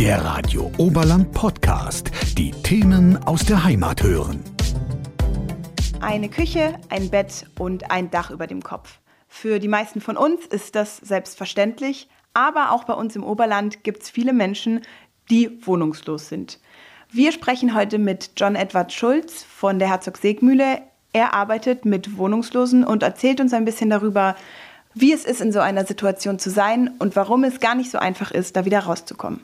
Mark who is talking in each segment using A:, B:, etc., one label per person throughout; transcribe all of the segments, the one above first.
A: Der Radio Oberland Podcast. Die Themen aus der Heimat hören.
B: Eine Küche, ein Bett und ein Dach über dem Kopf. Für die meisten von uns ist das selbstverständlich, aber auch bei uns im Oberland gibt es viele Menschen, die wohnungslos sind. Wir sprechen heute mit John Edward Schulz von der Herzog Segmühle. Er arbeitet mit Wohnungslosen und erzählt uns ein bisschen darüber, wie es ist, in so einer Situation zu sein und warum es gar nicht so einfach ist, da wieder rauszukommen.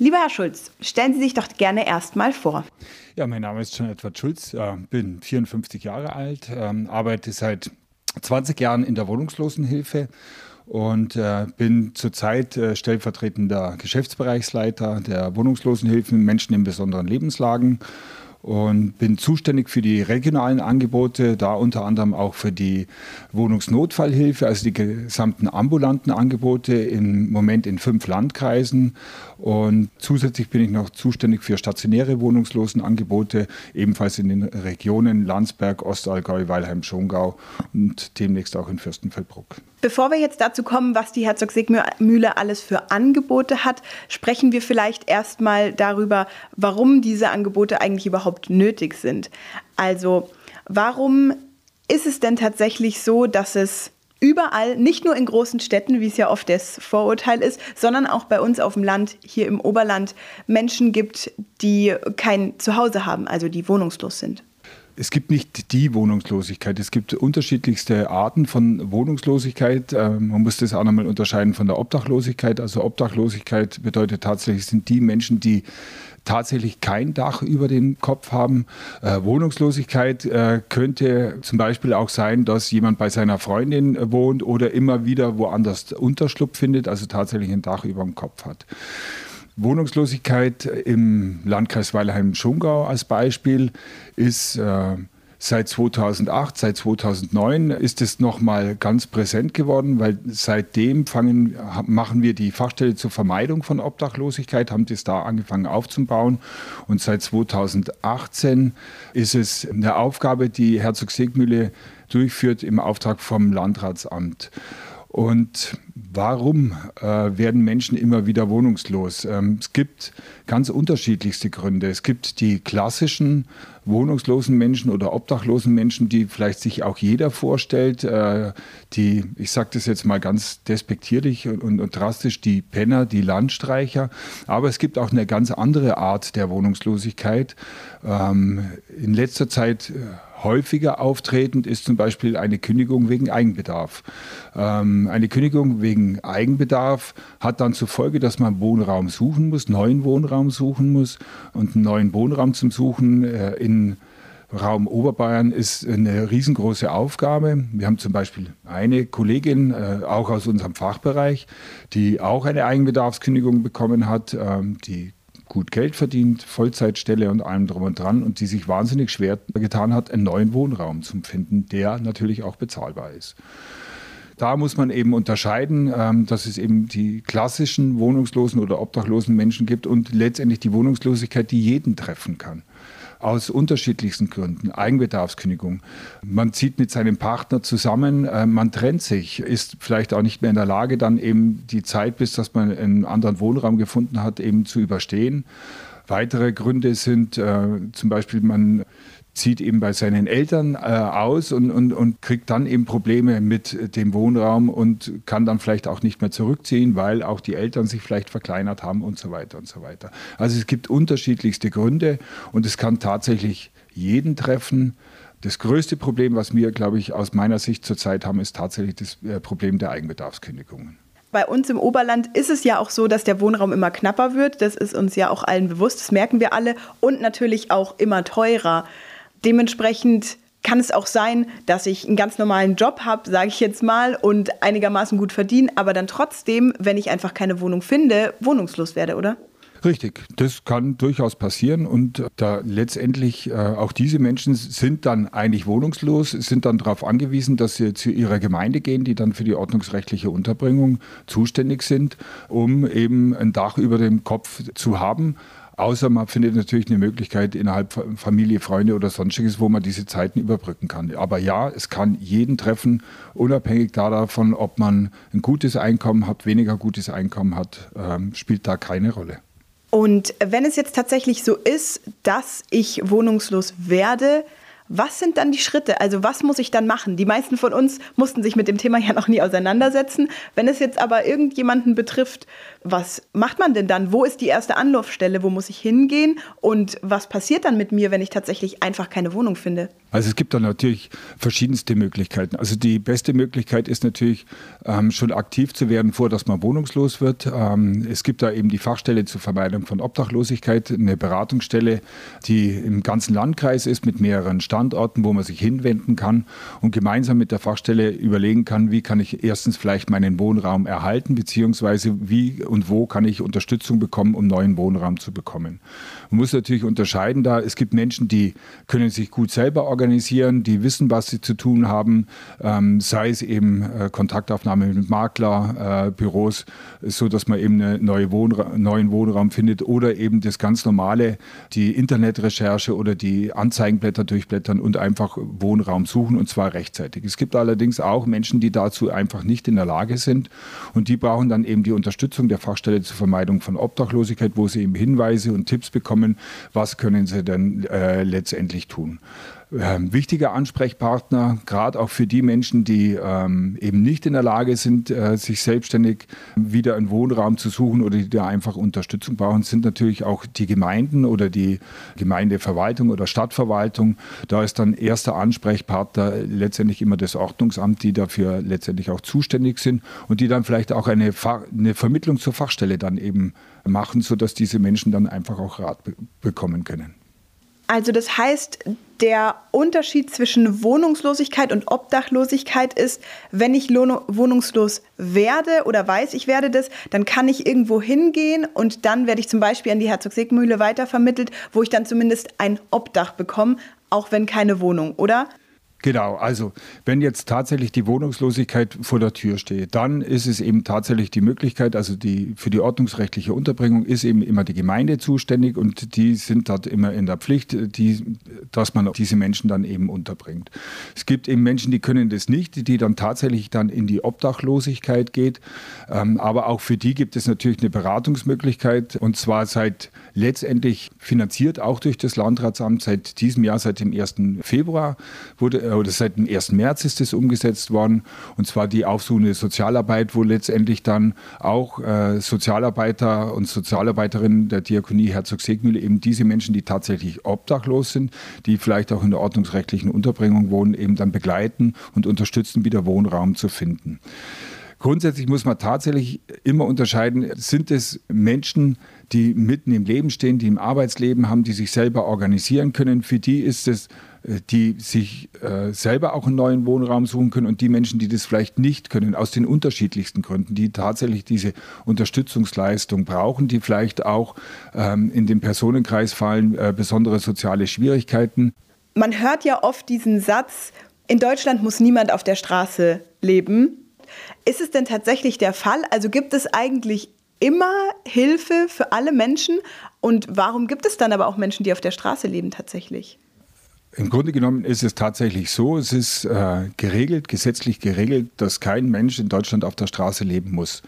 B: Lieber Herr Schulz, stellen Sie sich doch gerne erstmal vor.
C: Ja, mein Name ist John Edward Schulz, bin 54 Jahre alt, ähm, arbeite seit 20 Jahren in der Wohnungslosenhilfe und äh, bin zurzeit äh, stellvertretender Geschäftsbereichsleiter der Wohnungslosenhilfen Menschen in besonderen Lebenslagen und bin zuständig für die regionalen Angebote, da unter anderem auch für die Wohnungsnotfallhilfe, also die gesamten ambulanten Angebote im Moment in fünf Landkreisen. Und zusätzlich bin ich noch zuständig für stationäre Wohnungslosenangebote, ebenfalls in den Regionen Landsberg, Ostallgäu, Weilheim, Schongau und demnächst auch in Fürstenfeldbruck.
B: Bevor wir jetzt dazu kommen, was die Herzog Sigmühle alles für Angebote hat, sprechen wir vielleicht erstmal darüber, warum diese Angebote eigentlich überhaupt nötig sind. Also, warum ist es denn tatsächlich so, dass es überall, nicht nur in großen Städten, wie es ja oft das Vorurteil ist, sondern auch bei uns auf dem Land, hier im Oberland, Menschen gibt, die kein Zuhause haben, also die wohnungslos sind?
C: Es gibt nicht die Wohnungslosigkeit. Es gibt unterschiedlichste Arten von Wohnungslosigkeit. Ähm, man muss das auch nochmal unterscheiden von der Obdachlosigkeit. Also Obdachlosigkeit bedeutet tatsächlich, sind die Menschen, die tatsächlich kein Dach über dem Kopf haben. Äh, Wohnungslosigkeit äh, könnte zum Beispiel auch sein, dass jemand bei seiner Freundin wohnt oder immer wieder woanders Unterschlupf findet, also tatsächlich ein Dach über dem Kopf hat. Wohnungslosigkeit im Landkreis Weilheim-Schongau als Beispiel ist äh, seit 2008, seit 2009 ist es nochmal ganz präsent geworden, weil seitdem fangen, machen wir die Fachstelle zur Vermeidung von Obdachlosigkeit, haben das da angefangen aufzubauen und seit 2018 ist es eine Aufgabe, die Herzog Segmühle durchführt im Auftrag vom Landratsamt. Und warum äh, werden Menschen immer wieder wohnungslos? Ähm, es gibt ganz unterschiedlichste Gründe. Es gibt die klassischen wohnungslosen Menschen oder obdachlosen Menschen, die vielleicht sich auch jeder vorstellt, äh, die, ich sage das jetzt mal ganz despektierlich und, und, drastisch, die Penner, die Landstreicher. Aber es gibt auch eine ganz andere Art der Wohnungslosigkeit. Ähm, in letzter Zeit äh, häufiger auftretend ist zum Beispiel eine Kündigung wegen Eigenbedarf. Ähm, eine Kündigung wegen Eigenbedarf hat dann zur Folge, dass man Wohnraum suchen muss, neuen Wohnraum suchen muss. Und einen neuen Wohnraum zum Suchen äh, in Raum Oberbayern ist eine riesengroße Aufgabe. Wir haben zum Beispiel eine Kollegin, äh, auch aus unserem Fachbereich, die auch eine Eigenbedarfskündigung bekommen hat. Ähm, die gut Geld verdient, Vollzeitstelle und allem drum und dran und die sich wahnsinnig schwer getan hat, einen neuen Wohnraum zu finden, der natürlich auch bezahlbar ist. Da muss man eben unterscheiden, ähm, dass es eben die klassischen wohnungslosen oder obdachlosen Menschen gibt und letztendlich die Wohnungslosigkeit, die jeden treffen kann aus unterschiedlichsten Gründen. Eigenbedarfskündigung. Man zieht mit seinem Partner zusammen, äh, man trennt sich, ist vielleicht auch nicht mehr in der Lage, dann eben die Zeit, bis dass man einen anderen Wohnraum gefunden hat, eben zu überstehen. Weitere Gründe sind äh, zum Beispiel, man zieht eben bei seinen Eltern äh, aus und, und, und kriegt dann eben Probleme mit dem Wohnraum und kann dann vielleicht auch nicht mehr zurückziehen, weil auch die Eltern sich vielleicht verkleinert haben und so weiter und so weiter. Also es gibt unterschiedlichste Gründe und es kann tatsächlich jeden treffen. Das größte Problem, was wir, glaube ich, aus meiner Sicht zurzeit haben, ist tatsächlich das äh, Problem der Eigenbedarfskündigungen.
B: Bei uns im Oberland ist es ja auch so, dass der Wohnraum immer knapper wird. Das ist uns ja auch allen bewusst, das merken wir alle. Und natürlich auch immer teurer. Dementsprechend kann es auch sein, dass ich einen ganz normalen Job habe, sage ich jetzt mal, und einigermaßen gut verdiene, aber dann trotzdem, wenn ich einfach keine Wohnung finde, wohnungslos werde, oder?
C: Richtig, das kann durchaus passieren und da letztendlich äh, auch diese Menschen sind dann eigentlich wohnungslos, sind dann darauf angewiesen, dass sie zu ihrer Gemeinde gehen, die dann für die ordnungsrechtliche Unterbringung zuständig sind, um eben ein Dach über dem Kopf zu haben. Außer man findet natürlich eine Möglichkeit innerhalb Familie, Freunde oder sonstiges, wo man diese Zeiten überbrücken kann. Aber ja, es kann jeden treffen, unabhängig davon, ob man ein gutes Einkommen hat, weniger gutes Einkommen hat, ähm, spielt da keine Rolle.
B: Und wenn es jetzt tatsächlich so ist, dass ich wohnungslos werde, was sind dann die Schritte? Also was muss ich dann machen? Die meisten von uns mussten sich mit dem Thema ja noch nie auseinandersetzen. Wenn es jetzt aber irgendjemanden betrifft, was macht man denn dann? Wo ist die erste Anlaufstelle? Wo muss ich hingehen? Und was passiert dann mit mir, wenn ich tatsächlich einfach keine Wohnung finde?
C: Also es gibt da natürlich verschiedenste Möglichkeiten. Also die beste Möglichkeit ist natürlich ähm, schon aktiv zu werden, vor dass man wohnungslos wird. Ähm, es gibt da eben die Fachstelle zur Vermeidung von Obdachlosigkeit, eine Beratungsstelle, die im ganzen Landkreis ist mit mehreren Standorten, wo man sich hinwenden kann und gemeinsam mit der Fachstelle überlegen kann, wie kann ich erstens vielleicht meinen Wohnraum erhalten, beziehungsweise wie und wo kann ich Unterstützung bekommen, um neuen Wohnraum zu bekommen. Man muss natürlich unterscheiden da, es gibt Menschen, die können sich gut selber organisieren, die wissen, was sie zu tun haben, ähm, sei es eben äh, Kontaktaufnahme mit Maklerbüros, äh, so dass man eben einen neue Wohnra neuen Wohnraum findet oder eben das ganz normale, die Internetrecherche oder die Anzeigenblätter durchblättern und einfach Wohnraum suchen und zwar rechtzeitig. Es gibt allerdings auch Menschen, die dazu einfach nicht in der Lage sind und die brauchen dann eben die Unterstützung der Fachstelle zur Vermeidung von Obdachlosigkeit, wo sie eben Hinweise und Tipps bekommen, was können sie denn äh, letztendlich tun. Ähm, wichtiger Ansprechpartner, gerade auch für die Menschen, die ähm, eben nicht in der Lage sind, äh, sich selbstständig wieder einen Wohnraum zu suchen oder die da einfach Unterstützung brauchen, sind natürlich auch die Gemeinden oder die Gemeindeverwaltung oder Stadtverwaltung. Da ist dann erster Ansprechpartner letztendlich immer das Ordnungsamt, die dafür letztendlich auch zuständig sind und die dann vielleicht auch eine, eine Vermittlung zur Fachstelle dann eben machen, sodass diese Menschen dann einfach auch Rat be bekommen können.
B: Also das heißt, der Unterschied zwischen Wohnungslosigkeit und Obdachlosigkeit ist, wenn ich wohnungslos werde oder weiß, ich werde das, dann kann ich irgendwo hingehen und dann werde ich zum Beispiel an die Herzog-Sieg-Mühle weitervermittelt, wo ich dann zumindest ein Obdach bekomme, auch wenn keine Wohnung, oder?
C: Genau, also wenn jetzt tatsächlich die Wohnungslosigkeit vor der Tür steht, dann ist es eben tatsächlich die Möglichkeit, also die, für die ordnungsrechtliche Unterbringung ist eben immer die Gemeinde zuständig und die sind dort immer in der Pflicht, die, dass man diese Menschen dann eben unterbringt. Es gibt eben Menschen, die können das nicht, die dann tatsächlich dann in die Obdachlosigkeit geht, ähm, aber auch für die gibt es natürlich eine Beratungsmöglichkeit und zwar seit letztendlich finanziert auch durch das Landratsamt seit diesem Jahr, seit dem 1. Februar wurde oder seit dem 1. März ist es umgesetzt worden, und zwar die aufsuchende Sozialarbeit, wo letztendlich dann auch äh, Sozialarbeiter und Sozialarbeiterinnen der Diakonie Herzog-Segmühle eben diese Menschen, die tatsächlich obdachlos sind, die vielleicht auch in der ordnungsrechtlichen Unterbringung wohnen, eben dann begleiten und unterstützen, wieder Wohnraum zu finden. Grundsätzlich muss man tatsächlich immer unterscheiden, sind es Menschen, die mitten im Leben stehen, die im Arbeitsleben haben, die sich selber organisieren können. Für die ist es äh, die sich äh, selber auch einen neuen Wohnraum suchen können und die Menschen, die das vielleicht nicht können, aus den unterschiedlichsten Gründen, die tatsächlich diese Unterstützungsleistung brauchen, die vielleicht auch ähm, in den Personenkreis fallen, äh, besondere soziale Schwierigkeiten.
B: Man hört ja oft diesen Satz, in Deutschland muss niemand auf der Straße leben. Ist es denn tatsächlich der Fall? Also gibt es eigentlich immer Hilfe für alle Menschen? Und warum gibt es dann aber auch Menschen, die auf der Straße leben tatsächlich?
C: Im Grunde genommen ist es tatsächlich so, es ist äh, geregelt, gesetzlich geregelt, dass kein Mensch in Deutschland auf der Straße leben muss.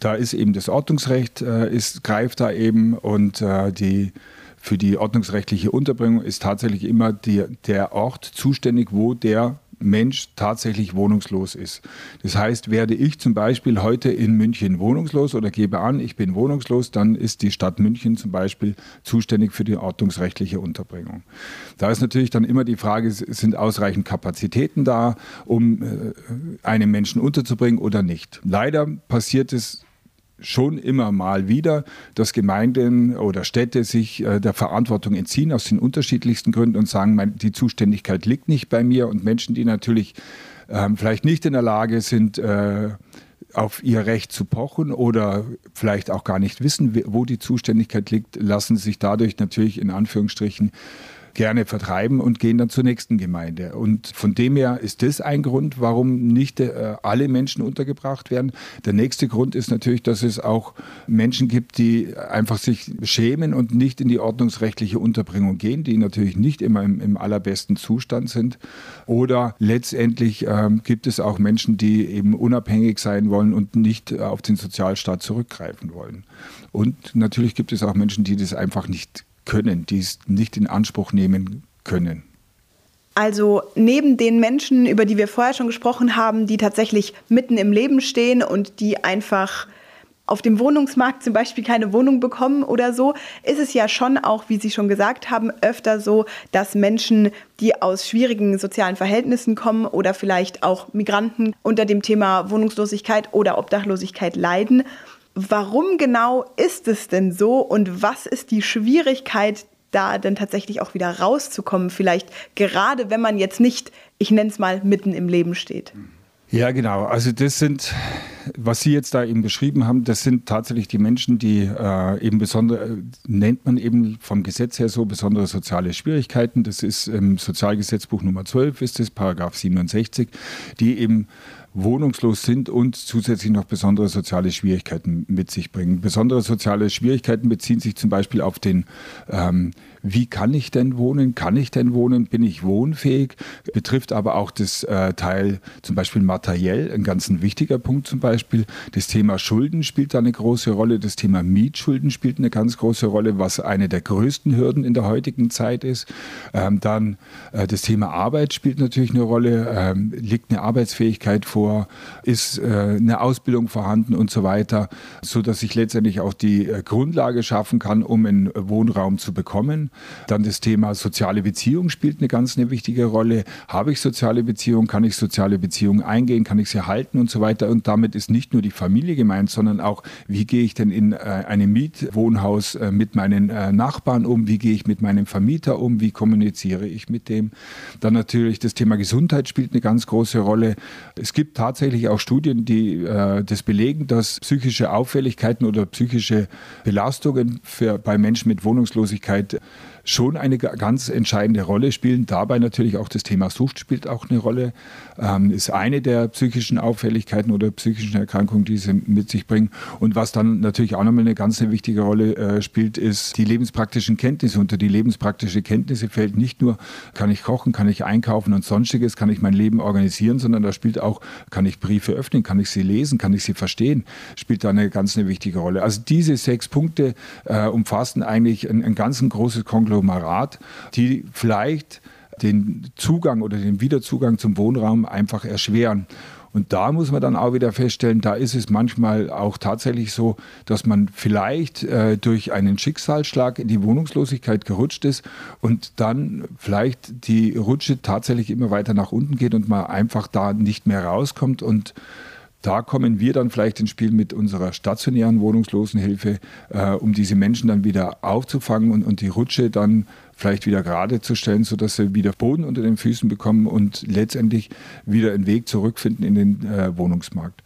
C: Da ist eben das Ordnungsrecht, äh, ist, greift da eben und äh, die, für die ordnungsrechtliche Unterbringung ist tatsächlich immer die, der Ort zuständig, wo der Mensch tatsächlich wohnungslos ist. Das heißt, werde ich zum Beispiel heute in München wohnungslos oder gebe an, ich bin wohnungslos, dann ist die Stadt München zum Beispiel zuständig für die ordnungsrechtliche Unterbringung. Da ist natürlich dann immer die Frage, sind ausreichend Kapazitäten da, um äh, einen Menschen unterzubringen oder nicht. Leider passiert es schon immer mal wieder, dass Gemeinden oder Städte sich äh, der Verantwortung entziehen aus den unterschiedlichsten Gründen und sagen, die Zuständigkeit liegt nicht bei mir. Und Menschen, die natürlich ähm, vielleicht nicht in der Lage sind, äh, auf ihr Recht zu pochen oder vielleicht auch gar nicht wissen, wo die Zuständigkeit liegt, lassen sich dadurch natürlich in Anführungsstrichen gerne vertreiben und gehen dann zur nächsten Gemeinde. Und von dem her ist das ein Grund, warum nicht äh, alle Menschen untergebracht werden. Der nächste Grund ist natürlich, dass es auch Menschen gibt, die einfach sich schämen und nicht in die ordnungsrechtliche Unterbringung gehen, die natürlich nicht immer im, im allerbesten Zustand sind. Oder letztendlich ähm, gibt es auch Menschen, die eben unabhängig sein wollen und nicht auf den Sozialstaat zurückgreifen wollen. Und natürlich gibt es auch Menschen, die das einfach nicht können, die es nicht in Anspruch nehmen können.
B: Also neben den Menschen, über die wir vorher schon gesprochen haben, die tatsächlich mitten im Leben stehen und die einfach auf dem Wohnungsmarkt zum Beispiel keine Wohnung bekommen oder so, ist es ja schon auch, wie Sie schon gesagt haben, öfter so, dass Menschen, die aus schwierigen sozialen Verhältnissen kommen oder vielleicht auch Migranten unter dem Thema Wohnungslosigkeit oder Obdachlosigkeit leiden. Warum genau ist es denn so und was ist die Schwierigkeit, da denn tatsächlich auch wieder rauszukommen? Vielleicht gerade, wenn man jetzt nicht, ich nenne es mal, mitten im Leben steht.
C: Ja, genau. Also das sind, was Sie jetzt da eben beschrieben haben, das sind tatsächlich die Menschen, die äh, eben besondere, nennt man eben vom Gesetz her so besondere soziale Schwierigkeiten. Das ist im Sozialgesetzbuch Nummer 12, ist das, Paragraph 67, die eben wohnungslos sind und zusätzlich noch besondere soziale Schwierigkeiten mit sich bringen. Besondere soziale Schwierigkeiten beziehen sich zum Beispiel auf den ähm, wie kann ich denn wohnen? Kann ich denn wohnen? Bin ich wohnfähig? Betrifft aber auch das äh, Teil zum Beispiel materiell, ein ganz wichtiger Punkt zum Beispiel. Das Thema Schulden spielt da eine große Rolle. Das Thema Mietschulden spielt eine ganz große Rolle, was eine der größten Hürden in der heutigen Zeit ist. Ähm, dann äh, das Thema Arbeit spielt natürlich eine Rolle. Ähm, liegt eine Arbeitsfähigkeit vor? Ist äh, eine Ausbildung vorhanden und so weiter, so dass ich letztendlich auch die äh, Grundlage schaffen kann, um einen Wohnraum zu bekommen. Dann das Thema soziale Beziehung spielt eine ganz eine wichtige Rolle. Habe ich soziale Beziehungen? Kann ich soziale Beziehungen eingehen? Kann ich sie halten und so weiter? Und damit ist nicht nur die Familie gemeint, sondern auch, wie gehe ich denn in äh, einem Mietwohnhaus mit meinen Nachbarn um? Wie gehe ich mit meinem Vermieter um? Wie kommuniziere ich mit dem? Dann natürlich das Thema Gesundheit spielt eine ganz große Rolle. Es gibt tatsächlich auch Studien, die das belegen, dass psychische Auffälligkeiten oder psychische Belastungen für, bei Menschen mit Wohnungslosigkeit schon eine ganz entscheidende Rolle spielen. Dabei natürlich auch das Thema Sucht spielt auch eine Rolle. Ähm, ist eine der psychischen Auffälligkeiten oder psychischen Erkrankungen, die sie mit sich bringen. Und was dann natürlich auch nochmal eine ganz eine wichtige Rolle äh, spielt, ist die lebenspraktischen Kenntnisse. Unter die lebenspraktische Kenntnisse fällt nicht nur, kann ich kochen, kann ich einkaufen und sonstiges, kann ich mein Leben organisieren, sondern da spielt auch, kann ich Briefe öffnen, kann ich sie lesen, kann ich sie verstehen, spielt da eine ganz eine wichtige Rolle. Also diese sechs Punkte äh, umfassen eigentlich ein, ein ganz ein großes Konglomerat Konglomerat, die vielleicht den Zugang oder den Wiederzugang zum Wohnraum einfach erschweren. Und da muss man dann auch wieder feststellen, da ist es manchmal auch tatsächlich so, dass man vielleicht äh, durch einen Schicksalsschlag in die Wohnungslosigkeit gerutscht ist und dann vielleicht die Rutsche tatsächlich immer weiter nach unten geht und man einfach da nicht mehr rauskommt und da kommen wir dann vielleicht ins Spiel mit unserer stationären Wohnungslosenhilfe, äh, um diese Menschen dann wieder aufzufangen und, und die Rutsche dann vielleicht wieder gerade zu stellen, sodass sie wieder Boden unter den Füßen bekommen und letztendlich wieder einen Weg zurückfinden in den äh, Wohnungsmarkt.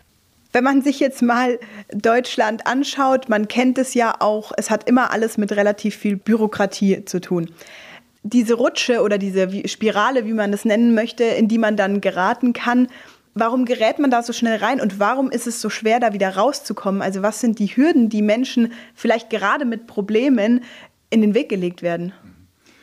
B: Wenn man sich jetzt mal Deutschland anschaut, man kennt es ja auch, es hat immer alles mit relativ viel Bürokratie zu tun diese Rutsche oder diese Spirale, wie man es nennen möchte, in die man dann geraten kann, Warum gerät man da so schnell rein und warum ist es so schwer, da wieder rauszukommen? Also was sind die Hürden, die Menschen vielleicht gerade mit Problemen in den Weg gelegt werden?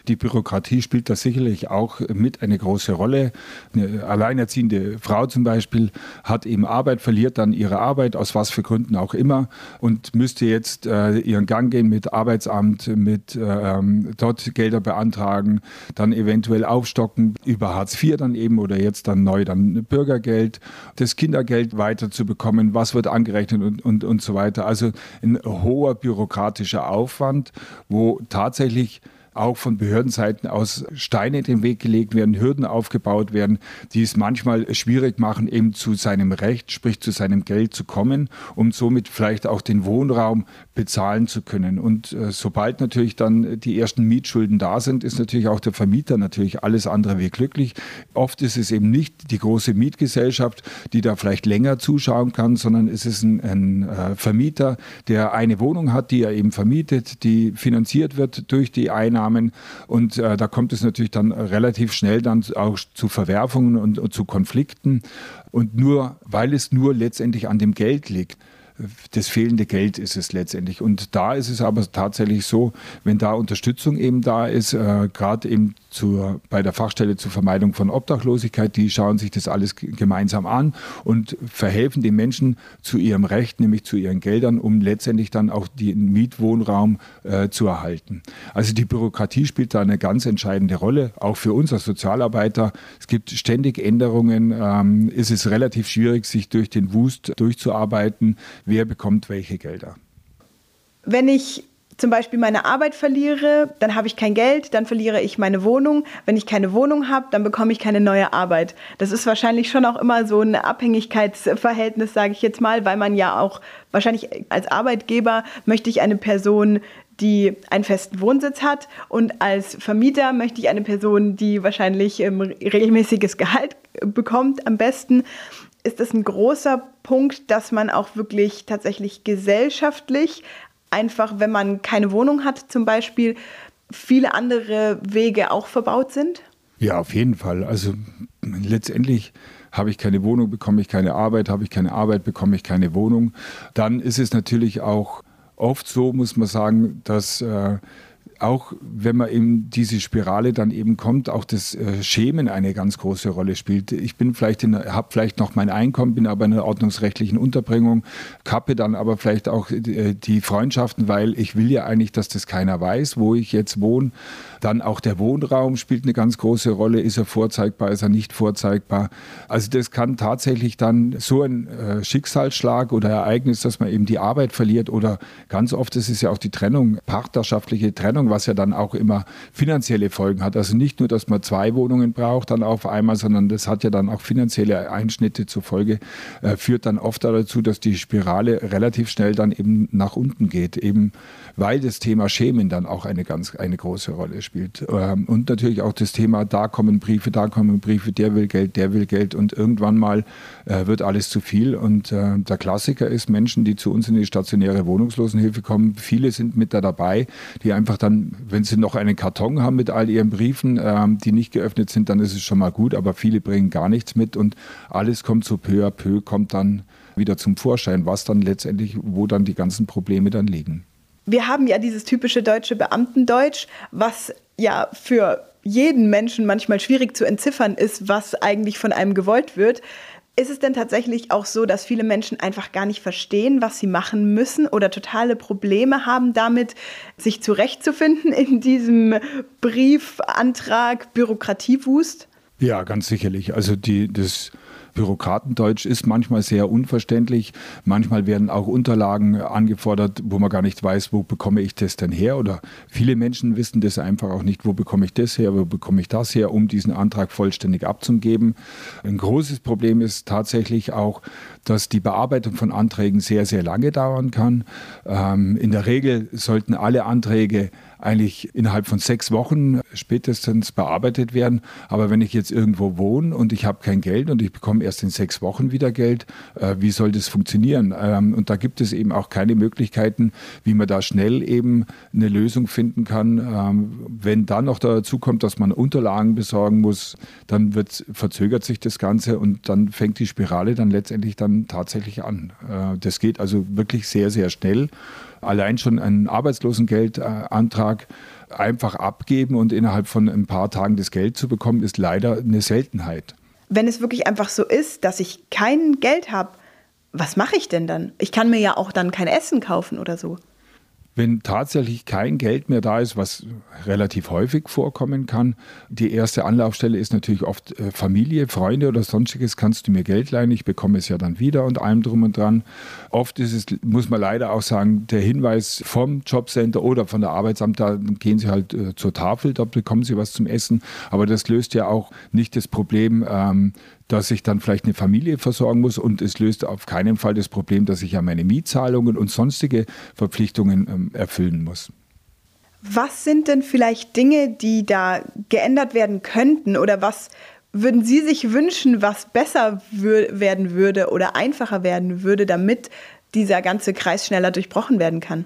C: Die Bürokratie spielt da sicherlich auch mit eine große Rolle. Eine alleinerziehende Frau zum Beispiel hat eben Arbeit, verliert dann ihre Arbeit, aus was für Gründen auch immer, und müsste jetzt äh, ihren Gang gehen mit Arbeitsamt, mit äh, dort Gelder beantragen, dann eventuell aufstocken über Hartz IV dann eben oder jetzt dann neu dann Bürgergeld, das Kindergeld weiterzubekommen, was wird angerechnet und, und, und so weiter. Also ein hoher bürokratischer Aufwand, wo tatsächlich auch von Behördenseiten aus Steine in den Weg gelegt werden, Hürden aufgebaut werden, die es manchmal schwierig machen, eben zu seinem Recht, sprich zu seinem Geld zu kommen, um somit vielleicht auch den Wohnraum bezahlen zu können. Und äh, sobald natürlich dann die ersten Mietschulden da sind, ist natürlich auch der Vermieter natürlich alles andere wie glücklich. Oft ist es eben nicht die große Mietgesellschaft, die da vielleicht länger zuschauen kann, sondern es ist ein, ein äh, Vermieter, der eine Wohnung hat, die er eben vermietet, die finanziert wird durch die Einnahmen Mieteinnahmen und äh, da kommt es natürlich dann relativ schnell dann auch zu Verwerfungen und, und zu Konflikten. Und nur weil es nur letztendlich an dem Geld liegt das fehlende Geld ist es letztendlich. Und da ist es aber tatsächlich so, wenn da Unterstützung eben da ist, äh, gerade eben zur, bei der Fachstelle zur Vermeidung von Obdachlosigkeit, die schauen sich das alles gemeinsam an und verhelfen den Menschen zu ihrem Recht, nämlich zu ihren Geldern, um letztendlich dann auch den Mietwohnraum äh, zu erhalten. Also die Bürokratie spielt da eine ganz entscheidende Rolle, auch für uns als Sozialarbeiter. Es gibt ständig Änderungen, ähm, ist es relativ schwierig, sich durch den Wust durchzuarbeiten wer bekommt welche Gelder.
B: Wenn ich zum Beispiel meine Arbeit verliere, dann habe ich kein Geld, dann verliere ich meine Wohnung. Wenn ich keine Wohnung habe, dann bekomme ich keine neue Arbeit. Das ist wahrscheinlich schon auch immer so ein Abhängigkeitsverhältnis, sage ich jetzt mal, weil man ja auch wahrscheinlich als Arbeitgeber möchte ich eine Person, die einen festen Wohnsitz hat und als Vermieter möchte ich eine Person, die wahrscheinlich ähm, regelmäßiges Gehalt bekommt am besten ist es ein großer Punkt, dass man auch wirklich tatsächlich gesellschaftlich einfach, wenn man keine Wohnung hat zum Beispiel, viele andere Wege auch verbaut sind?
C: Ja, auf jeden Fall. Also letztendlich habe ich keine Wohnung, bekomme ich keine Arbeit, habe ich keine Arbeit, bekomme ich keine Wohnung. Dann ist es natürlich auch oft so, muss man sagen, dass äh, auch wenn man in diese Spirale dann eben kommt, auch das äh, Schämen eine ganz große Rolle spielt. Ich bin vielleicht habe vielleicht noch mein Einkommen, bin aber in einer ordnungsrechtlichen Unterbringung, kappe dann aber vielleicht auch äh, die Freundschaften, weil ich will ja eigentlich, dass das keiner weiß, wo ich jetzt wohne. Dann auch der Wohnraum spielt eine ganz große Rolle. Ist er vorzeigbar, ist er nicht vorzeigbar? Also das kann tatsächlich dann so ein äh, Schicksalsschlag oder Ereignis, dass man eben die Arbeit verliert oder ganz oft ist es ja auch die Trennung, partnerschaftliche Trennung, was ja dann auch immer finanzielle Folgen hat. Also nicht nur, dass man zwei Wohnungen braucht dann auf einmal, sondern das hat ja dann auch finanzielle Einschnitte zur Folge, äh, führt dann oft dazu, dass die Spirale relativ schnell dann eben nach unten geht, eben weil das Thema Schämen dann auch eine ganz eine große Rolle spielt. Ähm, und natürlich auch das Thema, da kommen Briefe, da kommen Briefe, der will Geld, der will Geld und irgendwann mal äh, wird alles zu viel. Und äh, der Klassiker ist Menschen, die zu uns in die stationäre Wohnungslosenhilfe kommen. Viele sind mit da dabei, die einfach dann, wenn sie noch einen Karton haben mit all ihren Briefen, ähm, die nicht geöffnet sind, dann ist es schon mal gut, aber viele bringen gar nichts mit und alles kommt so peu à peu, kommt dann wieder zum Vorschein, was dann letztendlich, wo dann die ganzen Probleme dann liegen.
B: Wir haben ja dieses typische deutsche Beamtendeutsch, was ja für jeden Menschen manchmal schwierig zu entziffern ist, was eigentlich von einem gewollt wird. Ist es denn tatsächlich auch so, dass viele Menschen einfach gar nicht verstehen, was sie machen müssen oder totale Probleme haben damit, sich zurechtzufinden in diesem Briefantrag Bürokratiewust?
C: Ja, ganz sicherlich. Also die, das Bürokratendeutsch ist manchmal sehr unverständlich. Manchmal werden auch Unterlagen angefordert, wo man gar nicht weiß, wo bekomme ich das denn her? Oder viele Menschen wissen das einfach auch nicht, wo bekomme ich das her, wo bekomme ich das her, um diesen Antrag vollständig abzugeben. Ein großes Problem ist tatsächlich auch, dass die Bearbeitung von Anträgen sehr, sehr lange dauern kann. Ähm, in der Regel sollten alle Anträge eigentlich innerhalb von sechs Wochen spätestens bearbeitet werden. Aber wenn ich jetzt irgendwo wohne und ich habe kein Geld und ich bekomme erst in sechs Wochen wieder Geld, äh, wie soll das funktionieren? Ähm, und da gibt es eben auch keine Möglichkeiten, wie man da schnell eben eine Lösung finden kann. Ähm, wenn dann noch dazu kommt, dass man Unterlagen besorgen muss, dann wird, verzögert sich das Ganze und dann fängt die Spirale dann letztendlich dann tatsächlich an. Äh, das geht also wirklich sehr, sehr schnell allein schon einen Arbeitslosengeldantrag einfach abgeben und innerhalb von ein paar Tagen das Geld zu bekommen, ist leider eine Seltenheit.
B: Wenn es wirklich einfach so ist, dass ich kein Geld habe, was mache ich denn dann? Ich kann mir ja auch dann kein Essen kaufen oder so
C: wenn tatsächlich kein Geld mehr da ist, was relativ häufig vorkommen kann. Die erste Anlaufstelle ist natürlich oft äh, Familie, Freunde oder sonstiges. Kannst du mir Geld leihen? Ich bekomme es ja dann wieder und allem drum und dran. Oft ist es, muss man leider auch sagen, der Hinweis vom Jobcenter oder von der Arbeitsamt, da gehen sie halt äh, zur Tafel, da bekommen sie was zum Essen. Aber das löst ja auch nicht das Problem, ähm, dass ich dann vielleicht eine Familie versorgen muss und es löst auf keinen Fall das Problem, dass ich ja meine Mietzahlungen und sonstige Verpflichtungen ähm, erfüllen muss.
B: Was sind denn vielleicht Dinge, die da geändert werden könnten oder was würden Sie sich wünschen, was besser werden würde oder einfacher werden würde, damit dieser ganze Kreis schneller durchbrochen werden kann?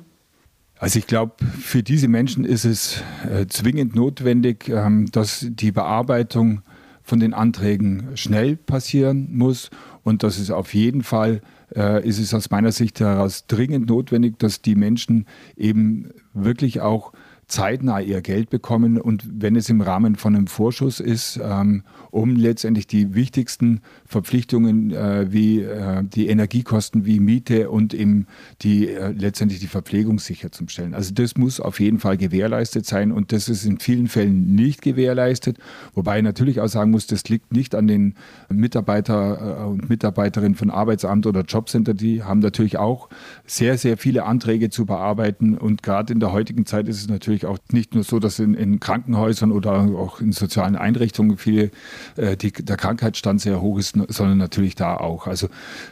C: Also ich glaube, für diese Menschen ist es äh, zwingend notwendig, ähm, dass die Bearbeitung von den Anträgen schnell passieren muss. Und dass es auf jeden Fall äh, ist es aus meiner Sicht heraus dringend notwendig, dass die Menschen eben wirklich auch zeitnah ihr Geld bekommen. Und wenn es im Rahmen von einem Vorschuss ist, ähm, um letztendlich die wichtigsten Verpflichtungen äh, wie äh, die Energiekosten, wie Miete und eben die äh, letztendlich die Verpflegung sicherzustellen. Also das muss auf jeden Fall gewährleistet sein. Und das ist in vielen Fällen nicht gewährleistet, wobei ich natürlich auch sagen muss, das liegt nicht an den Mitarbeiter äh, und Mitarbeiterinnen von Arbeitsamt oder Jobcenter, die haben natürlich auch sehr, sehr viele Anträge zu bearbeiten. Und gerade in der heutigen Zeit ist es natürlich natürlich auch nicht nur so, dass in, in Krankenhäusern oder auch in sozialen Einrichtungen viele, äh, die, der Krankheitsstand sehr hoch ist, sondern natürlich da auch. Also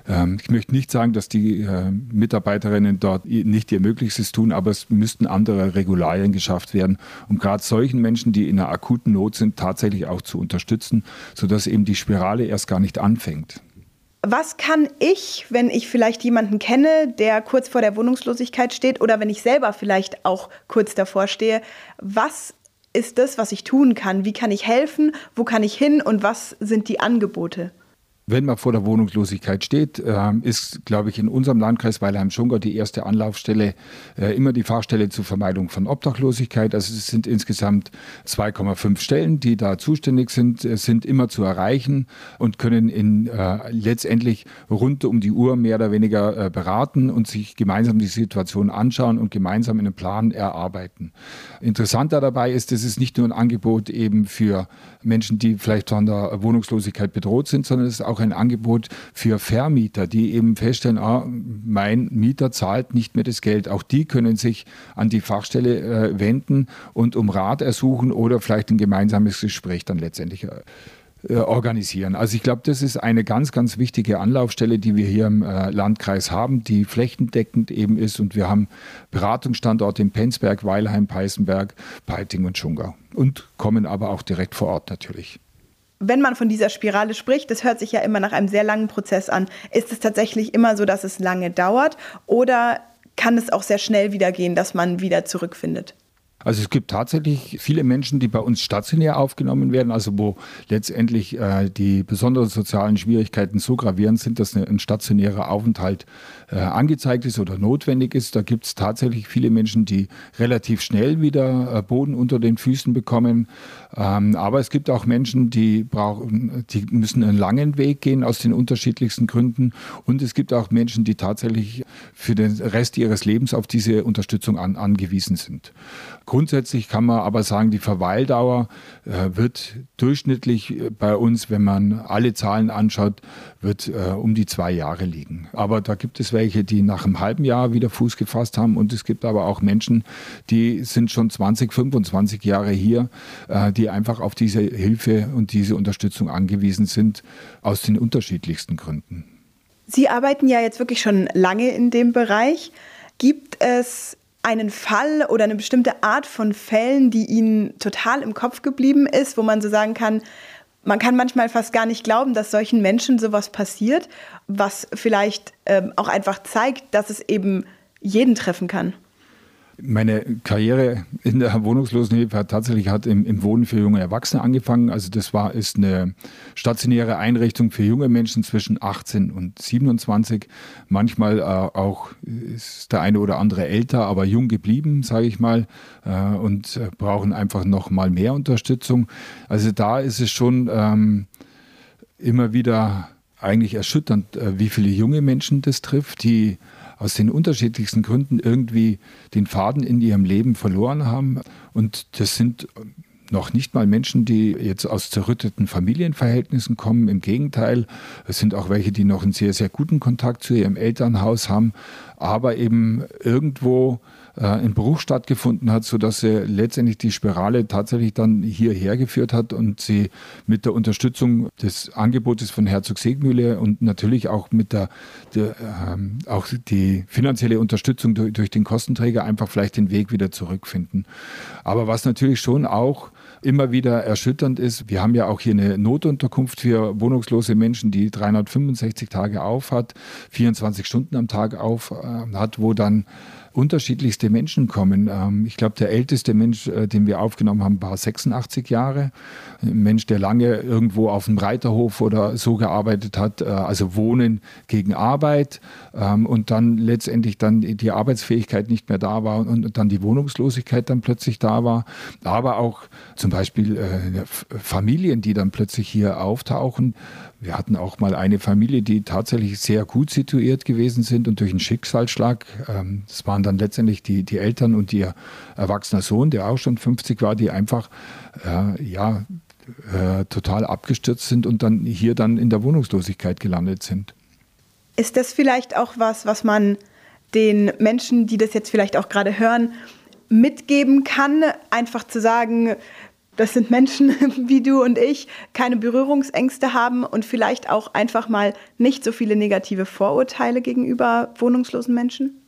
C: ähm, ich möchte nicht sagen, dass die äh, Mitarbeiterinnen dort nicht ihr Möglichstes tun, aber es müssten andere Regularien geschafft werden, um gerade solchen Menschen, die in einer akuten Not sind, tatsächlich auch zu unterstützen, sodass eben die Spirale erst gar nicht anfängt.
B: Was kann ich, wenn ich vielleicht jemanden kenne, der kurz vor der Wohnungslosigkeit steht oder wenn ich selber vielleicht auch kurz davor stehe, was ist das, was ich tun kann? Wie kann ich helfen? Wo kann ich hin? Und was sind die Angebote?
C: Wenn man vor der Wohnungslosigkeit steht, ähm, ist, glaube ich, in unserem Landkreis Weilheim-Schongau die erste Anlaufstelle äh, immer die Fachstelle zur Vermeidung von Obdachlosigkeit. Also es sind insgesamt 2,5 Stellen, die da zuständig sind, sind immer zu erreichen und können in, äh, letztendlich rund um die Uhr mehr oder weniger äh, beraten und sich gemeinsam die Situation anschauen und gemeinsam einen Plan erarbeiten. Interessanter dabei ist, es ist nicht nur ein Angebot eben für Menschen, die vielleicht von der Wohnungslosigkeit bedroht sind, sondern es ist auch ein Angebot für Vermieter, die eben feststellen, ah, mein Mieter zahlt nicht mehr das Geld. Auch die können sich an die Fachstelle äh, wenden und um Rat ersuchen oder vielleicht ein gemeinsames Gespräch dann letztendlich äh, äh organisieren. Also ich glaube, das ist eine ganz, ganz wichtige Anlaufstelle, die wir hier im äh, Landkreis haben, die flächendeckend eben ist. Und wir haben Beratungsstandorte in Penzberg, Weilheim, Peißenberg, Peiting und Schungau und kommen aber auch direkt vor Ort natürlich.
B: Wenn man von dieser Spirale spricht, das hört sich ja immer nach einem sehr langen Prozess an. Ist es tatsächlich immer so, dass es lange dauert oder kann es auch sehr schnell wieder gehen, dass man wieder zurückfindet?
C: Also es gibt tatsächlich viele Menschen, die bei uns stationär aufgenommen werden, also wo letztendlich äh, die besonderen sozialen Schwierigkeiten so gravierend sind, dass ein stationärer Aufenthalt äh, angezeigt ist oder notwendig ist. Da gibt es tatsächlich viele Menschen, die relativ schnell wieder äh, Boden unter den Füßen bekommen. Ähm, aber es gibt auch Menschen, die brauchen, die müssen einen langen Weg gehen aus den unterschiedlichsten Gründen. Und es gibt auch Menschen, die tatsächlich für den Rest ihres Lebens auf diese Unterstützung an, angewiesen sind. Grundsätzlich kann man aber sagen, die Verweildauer äh, wird durchschnittlich äh, bei uns, wenn man alle Zahlen anschaut, wird äh, um die zwei Jahre liegen. Aber da gibt es welche, die nach einem halben Jahr wieder Fuß gefasst haben und es gibt aber auch Menschen, die sind schon 20, 25 Jahre hier, die einfach auf diese Hilfe und diese Unterstützung angewiesen sind, aus den unterschiedlichsten Gründen.
B: Sie arbeiten ja jetzt wirklich schon lange in dem Bereich. Gibt es einen Fall oder eine bestimmte Art von Fällen, die Ihnen total im Kopf geblieben ist, wo man so sagen kann, man kann manchmal fast gar nicht glauben, dass solchen Menschen sowas passiert, was vielleicht ähm, auch einfach zeigt, dass es eben jeden treffen kann.
C: Meine Karriere in der Wohnungslosenhilfe hat tatsächlich hat im, im, Wohnen für junge Erwachsene angefangen. Also das war ist eine stationäre Einrichtung für junge Menschen zwischen 18 und 27. Manchmal äh, auch ist der eine oder andere älter, aber jung geblieben, sage ich mal, äh, und äh, brauchen einfach noch mal mehr Unterstützung. Also da ist es schon ähm, immer wieder eigentlich erschütternd, äh, wie viele junge Menschen das trifft, die aus den unterschiedlichsten Gründen irgendwie den Faden in ihrem Leben verloren haben. Und das sind noch nicht mal Menschen, die jetzt aus zerrütteten Familienverhältnissen kommen. Im Gegenteil, es sind auch welche, die noch einen sehr, sehr guten Kontakt zu ihrem Elternhaus haben, aber eben irgendwo äh, ein Bruch stattgefunden hat, sodass sie letztendlich die Spirale tatsächlich dann hierher geführt hat und sie mit der Unterstützung des Angebotes von Herzog Segmühle und natürlich auch mit der, der ähm, auch die finanzielle Unterstützung durch, durch den Kostenträger einfach vielleicht den Weg wieder zurückfinden. Aber was natürlich schon auch immer wieder erschütternd ist, wir haben ja auch hier eine Notunterkunft für wohnungslose Menschen, die 365 Tage auf hat, 24 Stunden am Tag auf äh, hat, wo dann unterschiedlichste Menschen kommen. Ähm, ich glaube, der älteste Mensch, äh, den wir aufgenommen haben, war 86 Jahre. Ein Mensch, der lange irgendwo auf dem Reiterhof oder so gearbeitet hat, äh, also Wohnen gegen Arbeit ähm, und dann letztendlich dann die Arbeitsfähigkeit nicht mehr da war und dann die Wohnungslosigkeit dann plötzlich da war. Aber auch zum Beispiel äh, Familien, die dann plötzlich hier auftauchen. Wir hatten auch mal eine Familie, die tatsächlich sehr gut situiert gewesen sind und durch einen Schicksalsschlag, ähm, das waren dann letztendlich die, die Eltern und ihr erwachsener Sohn, der auch schon 50 war, die einfach äh, ja, äh, total abgestürzt sind und dann hier dann in der Wohnungslosigkeit gelandet sind.
B: Ist das vielleicht auch was, was man den Menschen, die das jetzt vielleicht auch gerade hören, mitgeben kann, einfach zu sagen, das sind Menschen wie du und ich, keine Berührungsängste haben und vielleicht auch einfach mal nicht so viele negative Vorurteile gegenüber wohnungslosen Menschen?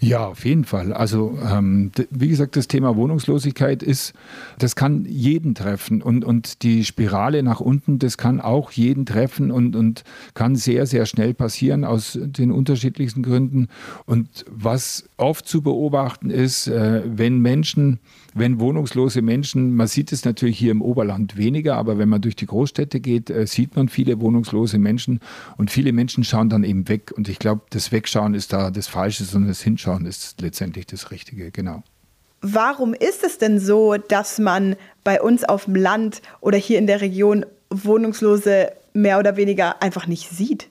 C: Ja, auf jeden Fall. Also ähm, wie gesagt, das Thema Wohnungslosigkeit ist, das kann jeden treffen und, und die Spirale nach unten, das kann auch jeden treffen und, und kann sehr, sehr schnell passieren aus den unterschiedlichsten Gründen. Und was oft zu beobachten ist, äh, wenn Menschen, wenn wohnungslose Menschen, man sieht es natürlich hier im Oberland weniger, aber wenn man durch die Großstädte geht, äh, sieht man viele wohnungslose Menschen und viele Menschen schauen dann eben weg. Und ich glaube, das Wegschauen ist da das Falsche, sondern das Hinschauen ist letztendlich das Richtige, genau.
B: Warum ist es denn so, dass man bei uns auf dem Land oder hier in der Region Wohnungslose mehr oder weniger einfach nicht sieht?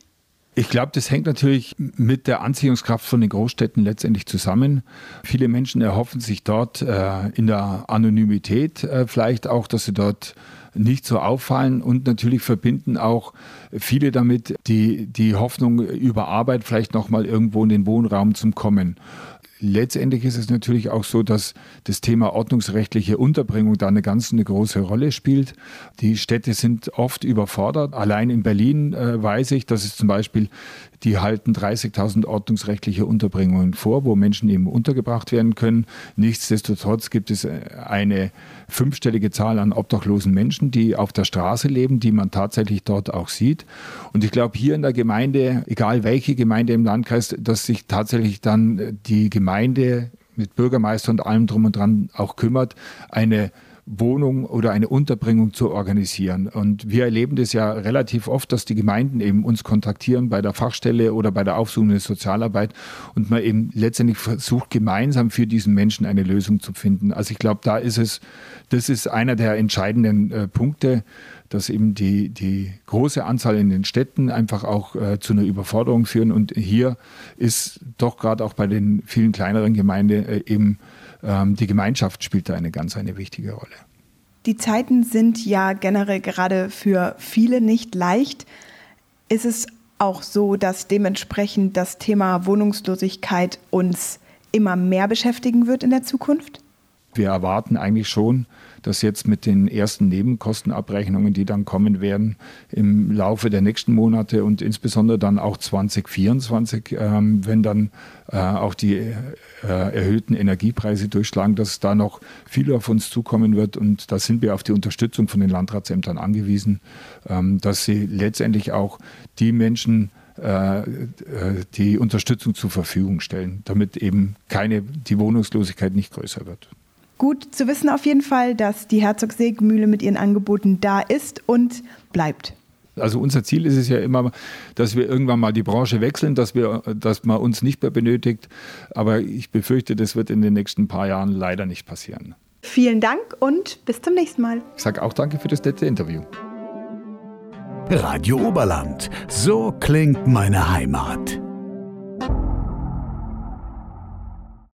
C: Ich glaube, das hängt natürlich mit der Anziehungskraft von den Großstädten letztendlich zusammen. Viele Menschen erhoffen sich dort äh, in der Anonymität äh, vielleicht auch, dass sie dort nicht so auffallen und natürlich verbinden auch viele damit die, die Hoffnung über Arbeit vielleicht nochmal irgendwo in den Wohnraum zu kommen. Letztendlich ist es natürlich auch so, dass das Thema ordnungsrechtliche Unterbringung da eine ganz eine große Rolle spielt. Die Städte sind oft überfordert. Allein in Berlin äh, weiß ich, dass es zum Beispiel die halten 30.000 ordnungsrechtliche Unterbringungen vor, wo Menschen eben untergebracht werden können. Nichtsdestotrotz gibt es äh, eine fünfstellige Zahl an obdachlosen Menschen, die auf der Straße leben, die man tatsächlich dort auch sieht. Und ich glaube, hier in der Gemeinde, egal welche Gemeinde im Landkreis, dass sich tatsächlich dann die Gemeinde mit Bürgermeister und allem drum und dran auch kümmert, eine Wohnung oder eine Unterbringung zu organisieren. Und wir erleben das ja relativ oft, dass die Gemeinden eben uns kontaktieren bei der Fachstelle oder bei der aufsuchenden Sozialarbeit und man eben letztendlich versucht, gemeinsam für diesen Menschen eine Lösung zu finden. Also ich glaube, da ist es, das ist einer der entscheidenden äh, Punkte, dass eben die, die große Anzahl in den Städten einfach auch äh, zu einer Überforderung führen. Und hier ist doch gerade auch bei den vielen kleineren Gemeinden äh, eben die Gemeinschaft spielt da eine ganz eine wichtige Rolle.
B: Die Zeiten sind ja generell gerade für viele nicht leicht. Ist es auch so, dass dementsprechend das Thema Wohnungslosigkeit uns immer mehr beschäftigen wird in der Zukunft?
C: Wir erwarten eigentlich schon, dass jetzt mit den ersten Nebenkostenabrechnungen, die dann kommen werden im Laufe der nächsten Monate und insbesondere dann auch 2024, ähm, wenn dann äh, auch die äh, erhöhten Energiepreise durchschlagen, dass da noch viel auf uns zukommen wird. Und da sind wir auf die Unterstützung von den Landratsämtern angewiesen, ähm, dass sie letztendlich auch die Menschen äh, äh, die Unterstützung zur Verfügung stellen, damit eben keine, die Wohnungslosigkeit nicht größer wird.
B: Gut zu wissen auf jeden Fall, dass die Herzogsägmühle mit ihren Angeboten da ist und bleibt.
C: Also unser Ziel ist es ja immer, dass wir irgendwann mal die Branche wechseln, dass, wir, dass man uns nicht mehr benötigt. Aber ich befürchte, das wird in den nächsten paar Jahren leider nicht passieren.
B: Vielen Dank und bis zum nächsten Mal.
C: Ich sage auch danke für das nette Interview.
A: Radio Oberland. So klingt meine Heimat.